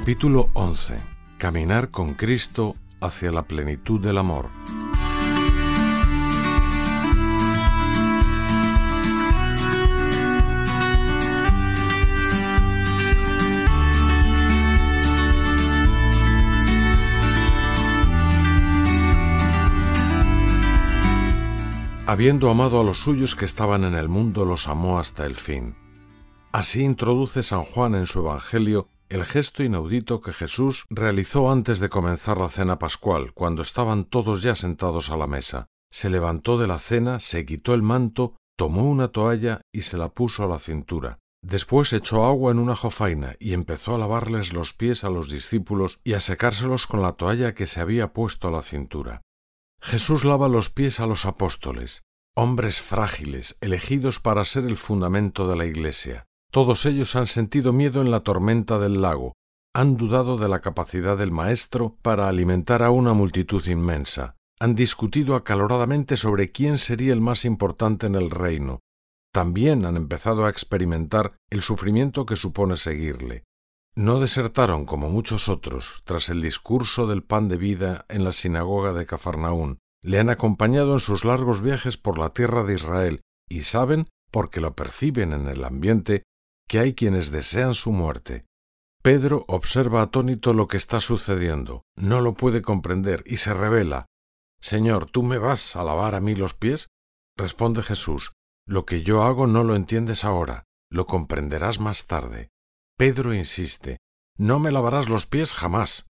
Capítulo 11. Caminar con Cristo hacia la plenitud del amor. Habiendo amado a los suyos que estaban en el mundo, los amó hasta el fin. Así introduce San Juan en su Evangelio el gesto inaudito que Jesús realizó antes de comenzar la cena pascual, cuando estaban todos ya sentados a la mesa. Se levantó de la cena, se quitó el manto, tomó una toalla y se la puso a la cintura. Después echó agua en una jofaina y empezó a lavarles los pies a los discípulos y a secárselos con la toalla que se había puesto a la cintura. Jesús lava los pies a los apóstoles, hombres frágiles, elegidos para ser el fundamento de la Iglesia. Todos ellos han sentido miedo en la tormenta del lago, han dudado de la capacidad del Maestro para alimentar a una multitud inmensa, han discutido acaloradamente sobre quién sería el más importante en el reino, también han empezado a experimentar el sufrimiento que supone seguirle. No desertaron como muchos otros tras el discurso del pan de vida en la sinagoga de Cafarnaún. Le han acompañado en sus largos viajes por la tierra de Israel y saben, porque lo perciben en el ambiente, que hay quienes desean su muerte. Pedro observa atónito lo que está sucediendo, no lo puede comprender y se revela. Señor, ¿tú me vas a lavar a mí los pies? Responde Jesús, lo que yo hago no lo entiendes ahora, lo comprenderás más tarde. Pedro insiste, No me lavarás los pies jamás.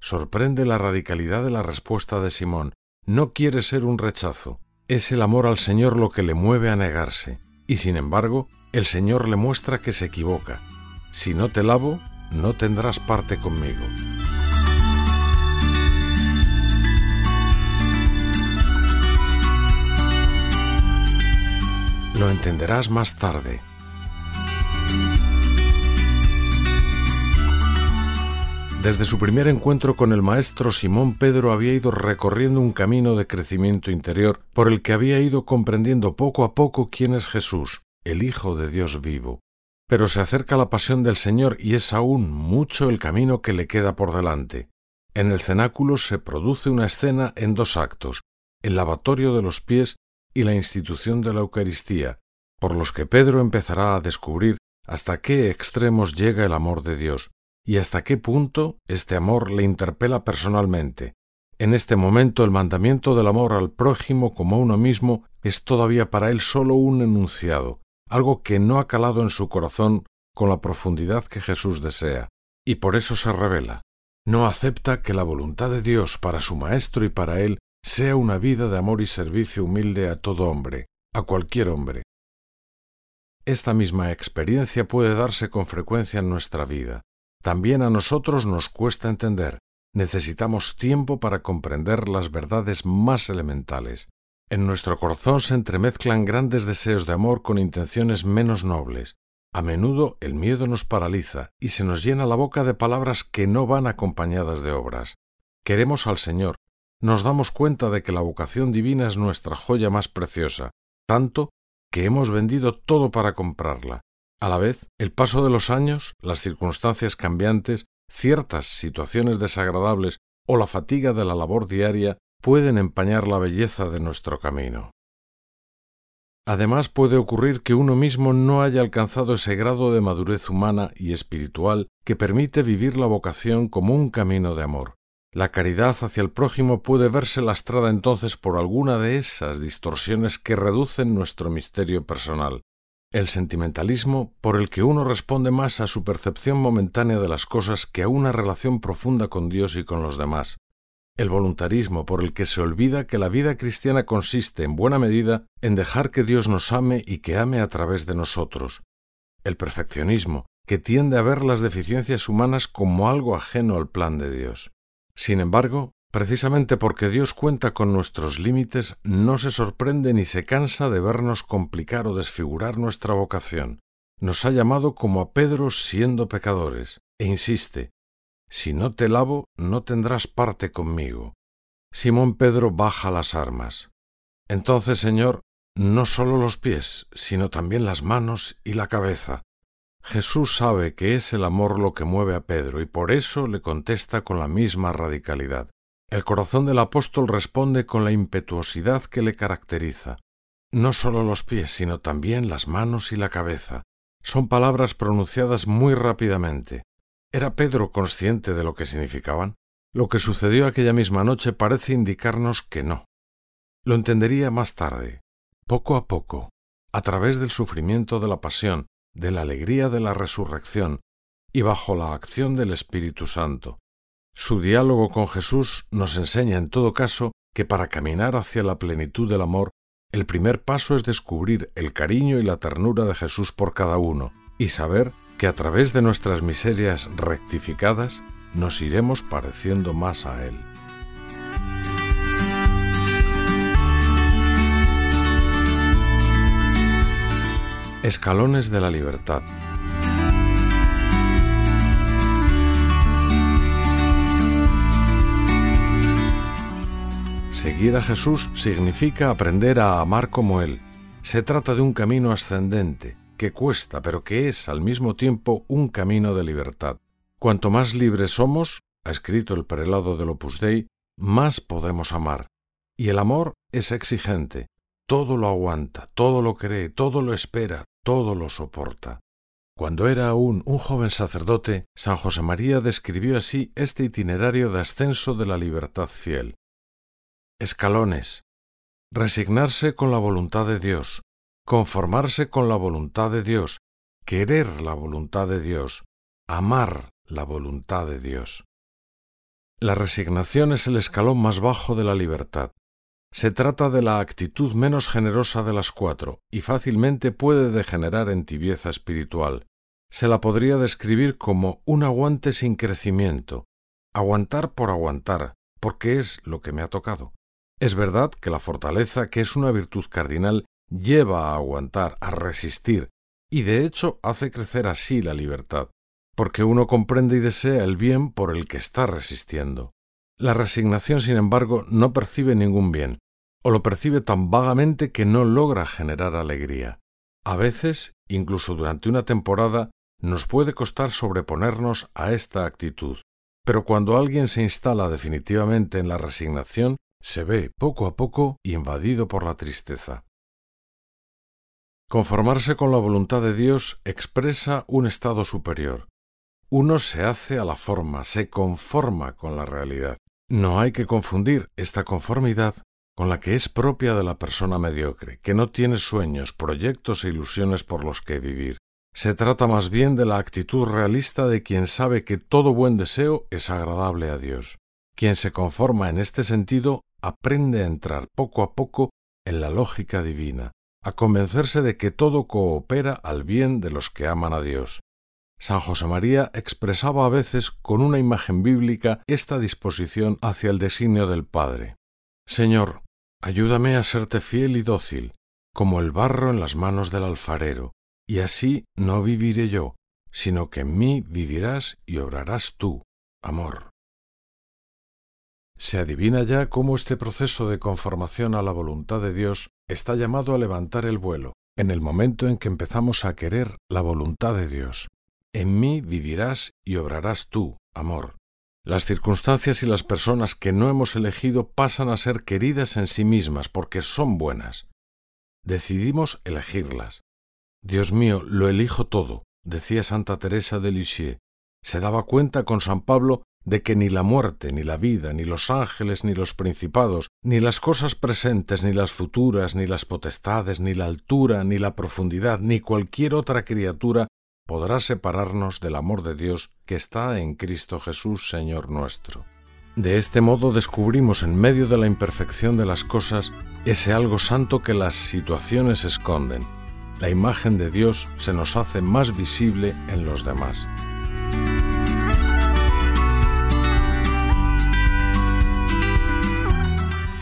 Sorprende la radicalidad de la respuesta de Simón. No quiere ser un rechazo. Es el amor al Señor lo que le mueve a negarse. Y sin embargo, el Señor le muestra que se equivoca. Si no te lavo, no tendrás parte conmigo. Lo entenderás más tarde. Desde su primer encuentro con el maestro Simón Pedro había ido recorriendo un camino de crecimiento interior por el que había ido comprendiendo poco a poco quién es Jesús, el Hijo de Dios vivo. Pero se acerca la pasión del Señor y es aún mucho el camino que le queda por delante. En el cenáculo se produce una escena en dos actos, el lavatorio de los pies y la institución de la Eucaristía, por los que Pedro empezará a descubrir hasta qué extremos llega el amor de Dios y hasta qué punto este amor le interpela personalmente. En este momento el mandamiento del amor al prójimo como a uno mismo es todavía para él solo un enunciado, algo que no ha calado en su corazón con la profundidad que Jesús desea, y por eso se revela. No acepta que la voluntad de Dios para su Maestro y para él sea una vida de amor y servicio humilde a todo hombre, a cualquier hombre. Esta misma experiencia puede darse con frecuencia en nuestra vida. También a nosotros nos cuesta entender. Necesitamos tiempo para comprender las verdades más elementales. En nuestro corazón se entremezclan grandes deseos de amor con intenciones menos nobles. A menudo el miedo nos paraliza y se nos llena la boca de palabras que no van acompañadas de obras. Queremos al Señor. Nos damos cuenta de que la vocación divina es nuestra joya más preciosa, tanto que hemos vendido todo para comprarla. A la vez, el paso de los años, las circunstancias cambiantes, ciertas situaciones desagradables o la fatiga de la labor diaria pueden empañar la belleza de nuestro camino. Además puede ocurrir que uno mismo no haya alcanzado ese grado de madurez humana y espiritual que permite vivir la vocación como un camino de amor. La caridad hacia el prójimo puede verse lastrada entonces por alguna de esas distorsiones que reducen nuestro misterio personal, el sentimentalismo por el que uno responde más a su percepción momentánea de las cosas que a una relación profunda con Dios y con los demás. El voluntarismo por el que se olvida que la vida cristiana consiste en buena medida en dejar que Dios nos ame y que ame a través de nosotros. El perfeccionismo, que tiende a ver las deficiencias humanas como algo ajeno al plan de Dios. Sin embargo, Precisamente porque Dios cuenta con nuestros límites, no se sorprende ni se cansa de vernos complicar o desfigurar nuestra vocación. Nos ha llamado como a Pedro siendo pecadores, e insiste, si no te lavo, no tendrás parte conmigo. Simón Pedro baja las armas. Entonces, Señor, no solo los pies, sino también las manos y la cabeza. Jesús sabe que es el amor lo que mueve a Pedro y por eso le contesta con la misma radicalidad. El corazón del apóstol responde con la impetuosidad que le caracteriza. No solo los pies, sino también las manos y la cabeza. Son palabras pronunciadas muy rápidamente. ¿Era Pedro consciente de lo que significaban? Lo que sucedió aquella misma noche parece indicarnos que no. Lo entendería más tarde, poco a poco, a través del sufrimiento de la pasión, de la alegría de la resurrección y bajo la acción del Espíritu Santo. Su diálogo con Jesús nos enseña en todo caso que para caminar hacia la plenitud del amor, el primer paso es descubrir el cariño y la ternura de Jesús por cada uno y saber que a través de nuestras miserias rectificadas nos iremos pareciendo más a Él. Escalones de la Libertad. Seguir a Jesús significa aprender a amar como Él. Se trata de un camino ascendente, que cuesta, pero que es al mismo tiempo un camino de libertad. Cuanto más libres somos, ha escrito el prelado del Opus Dei, más podemos amar. Y el amor es exigente, todo lo aguanta, todo lo cree, todo lo espera, todo lo soporta. Cuando era aún un joven sacerdote, San José María describió así este itinerario de ascenso de la libertad fiel. Escalones. Resignarse con la voluntad de Dios, conformarse con la voluntad de Dios, querer la voluntad de Dios, amar la voluntad de Dios. La resignación es el escalón más bajo de la libertad. Se trata de la actitud menos generosa de las cuatro y fácilmente puede degenerar en tibieza espiritual. Se la podría describir como un aguante sin crecimiento, aguantar por aguantar, porque es lo que me ha tocado. Es verdad que la fortaleza, que es una virtud cardinal, lleva a aguantar, a resistir, y de hecho hace crecer así la libertad, porque uno comprende y desea el bien por el que está resistiendo. La resignación, sin embargo, no percibe ningún bien, o lo percibe tan vagamente que no logra generar alegría. A veces, incluso durante una temporada, nos puede costar sobreponernos a esta actitud, pero cuando alguien se instala definitivamente en la resignación, se ve poco a poco invadido por la tristeza. Conformarse con la voluntad de Dios expresa un estado superior. Uno se hace a la forma, se conforma con la realidad. No hay que confundir esta conformidad con la que es propia de la persona mediocre, que no tiene sueños, proyectos e ilusiones por los que vivir. Se trata más bien de la actitud realista de quien sabe que todo buen deseo es agradable a Dios. Quien se conforma en este sentido aprende a entrar poco a poco en la lógica divina, a convencerse de que todo coopera al bien de los que aman a Dios. San José María expresaba a veces con una imagen bíblica esta disposición hacia el designio del Padre. Señor, ayúdame a serte fiel y dócil, como el barro en las manos del alfarero, y así no viviré yo, sino que en mí vivirás y obrarás tú, amor. Se adivina ya cómo este proceso de conformación a la voluntad de Dios está llamado a levantar el vuelo, en el momento en que empezamos a querer la voluntad de Dios. En mí vivirás y obrarás tú, amor. Las circunstancias y las personas que no hemos elegido pasan a ser queridas en sí mismas porque son buenas. Decidimos elegirlas. Dios mío, lo elijo todo, decía Santa Teresa de Lisieux. Se daba cuenta con San Pablo de que ni la muerte, ni la vida, ni los ángeles, ni los principados, ni las cosas presentes, ni las futuras, ni las potestades, ni la altura, ni la profundidad, ni cualquier otra criatura podrá separarnos del amor de Dios que está en Cristo Jesús, Señor nuestro. De este modo descubrimos en medio de la imperfección de las cosas ese algo santo que las situaciones esconden. La imagen de Dios se nos hace más visible en los demás.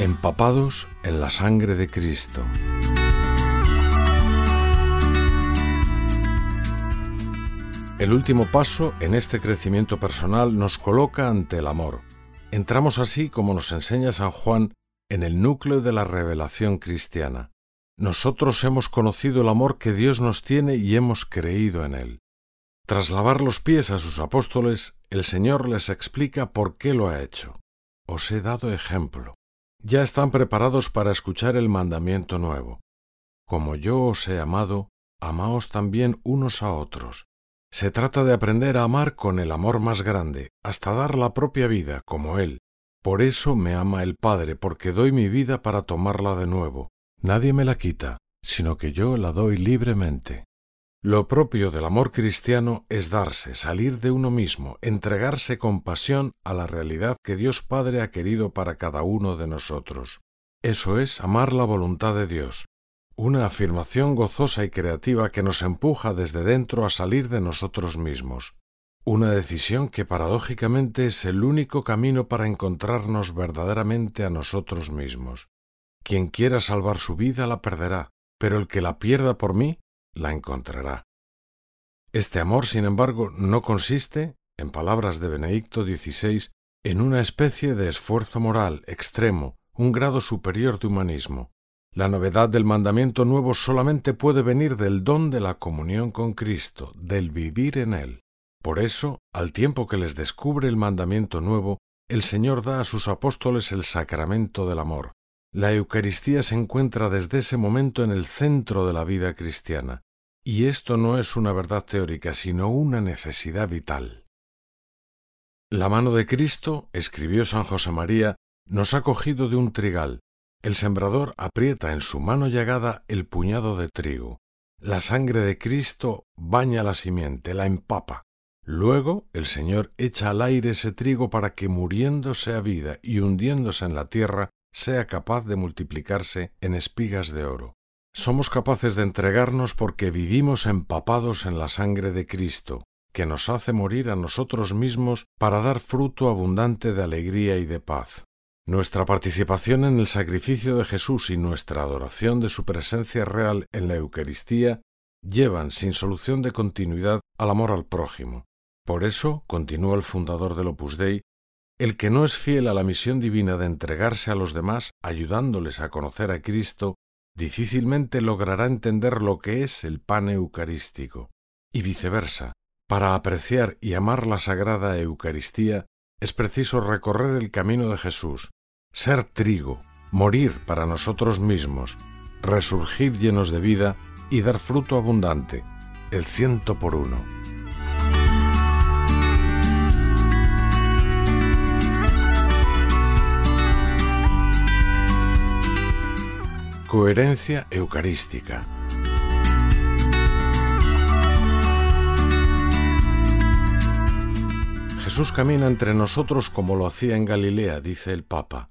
Empapados en la sangre de Cristo. El último paso en este crecimiento personal nos coloca ante el amor. Entramos así, como nos enseña San Juan, en el núcleo de la revelación cristiana. Nosotros hemos conocido el amor que Dios nos tiene y hemos creído en él. Tras lavar los pies a sus apóstoles, el Señor les explica por qué lo ha hecho. Os he dado ejemplo. Ya están preparados para escuchar el mandamiento nuevo. Como yo os he amado, amaos también unos a otros. Se trata de aprender a amar con el amor más grande, hasta dar la propia vida, como Él. Por eso me ama el Padre, porque doy mi vida para tomarla de nuevo. Nadie me la quita, sino que yo la doy libremente. Lo propio del amor cristiano es darse, salir de uno mismo, entregarse con pasión a la realidad que Dios Padre ha querido para cada uno de nosotros. Eso es amar la voluntad de Dios, una afirmación gozosa y creativa que nos empuja desde dentro a salir de nosotros mismos, una decisión que paradójicamente es el único camino para encontrarnos verdaderamente a nosotros mismos. Quien quiera salvar su vida la perderá, pero el que la pierda por mí, la encontrará. Este amor, sin embargo, no consiste, en palabras de Benedicto XVI, en una especie de esfuerzo moral extremo, un grado superior de humanismo. La novedad del mandamiento nuevo solamente puede venir del don de la comunión con Cristo, del vivir en Él. Por eso, al tiempo que les descubre el mandamiento nuevo, el Señor da a sus apóstoles el sacramento del amor. La Eucaristía se encuentra desde ese momento en el centro de la vida cristiana, y esto no es una verdad teórica, sino una necesidad vital. La mano de Cristo, escribió San José María, nos ha cogido de un trigal, el sembrador aprieta en su mano llagada el puñado de trigo. La sangre de Cristo baña la simiente, la empapa. Luego el Señor echa al aire ese trigo para que muriéndose a vida y hundiéndose en la tierra sea capaz de multiplicarse en espigas de oro. Somos capaces de entregarnos porque vivimos empapados en la sangre de Cristo, que nos hace morir a nosotros mismos para dar fruto abundante de alegría y de paz. Nuestra participación en el sacrificio de Jesús y nuestra adoración de su presencia real en la Eucaristía llevan sin solución de continuidad al amor al prójimo. Por eso, continúa el fundador del Opus Dei, el que no es fiel a la misión divina de entregarse a los demás ayudándoles a conocer a Cristo, difícilmente logrará entender lo que es el pan eucarístico. Y viceversa, para apreciar y amar la sagrada Eucaristía es preciso recorrer el camino de Jesús, ser trigo, morir para nosotros mismos, resurgir llenos de vida y dar fruto abundante, el ciento por uno. Coherencia eucarística. Jesús camina entre nosotros como lo hacía en Galilea, dice el Papa.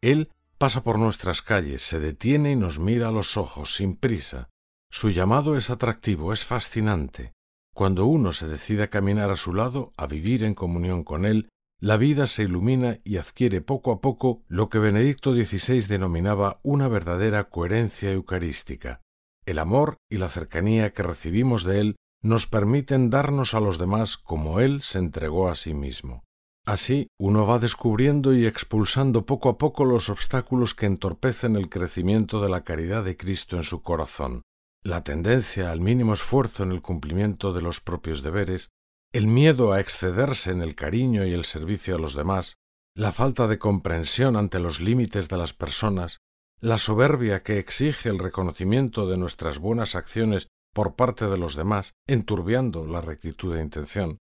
Él pasa por nuestras calles, se detiene y nos mira a los ojos, sin prisa. Su llamado es atractivo, es fascinante. Cuando uno se decide a caminar a su lado, a vivir en comunión con Él, la vida se ilumina y adquiere poco a poco lo que Benedicto XVI denominaba una verdadera coherencia eucarística. El amor y la cercanía que recibimos de Él nos permiten darnos a los demás como Él se entregó a sí mismo. Así, uno va descubriendo y expulsando poco a poco los obstáculos que entorpecen el crecimiento de la caridad de Cristo en su corazón, la tendencia al mínimo esfuerzo en el cumplimiento de los propios deberes, el miedo a excederse en el cariño y el servicio a los demás, la falta de comprensión ante los límites de las personas, la soberbia que exige el reconocimiento de nuestras buenas acciones por parte de los demás, enturbiando la rectitud de intención,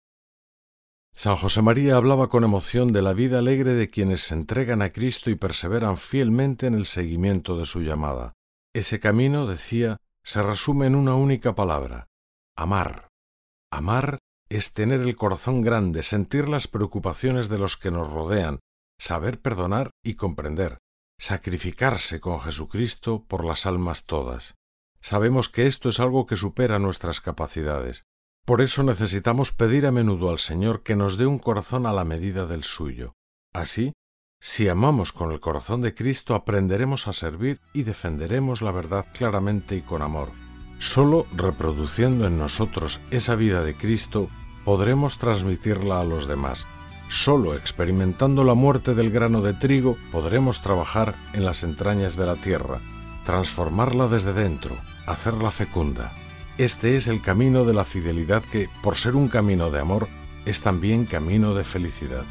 San José María hablaba con emoción de la vida alegre de quienes se entregan a Cristo y perseveran fielmente en el seguimiento de su llamada. Ese camino, decía, se resume en una única palabra, amar. Amar es tener el corazón grande, sentir las preocupaciones de los que nos rodean, saber perdonar y comprender, sacrificarse con Jesucristo por las almas todas. Sabemos que esto es algo que supera nuestras capacidades. Por eso necesitamos pedir a menudo al Señor que nos dé un corazón a la medida del suyo. Así, si amamos con el corazón de Cristo, aprenderemos a servir y defenderemos la verdad claramente y con amor. Solo reproduciendo en nosotros esa vida de Cristo podremos transmitirla a los demás. Solo experimentando la muerte del grano de trigo podremos trabajar en las entrañas de la tierra, transformarla desde dentro, hacerla fecunda. Este es el camino de la fidelidad que, por ser un camino de amor, es también camino de felicidad.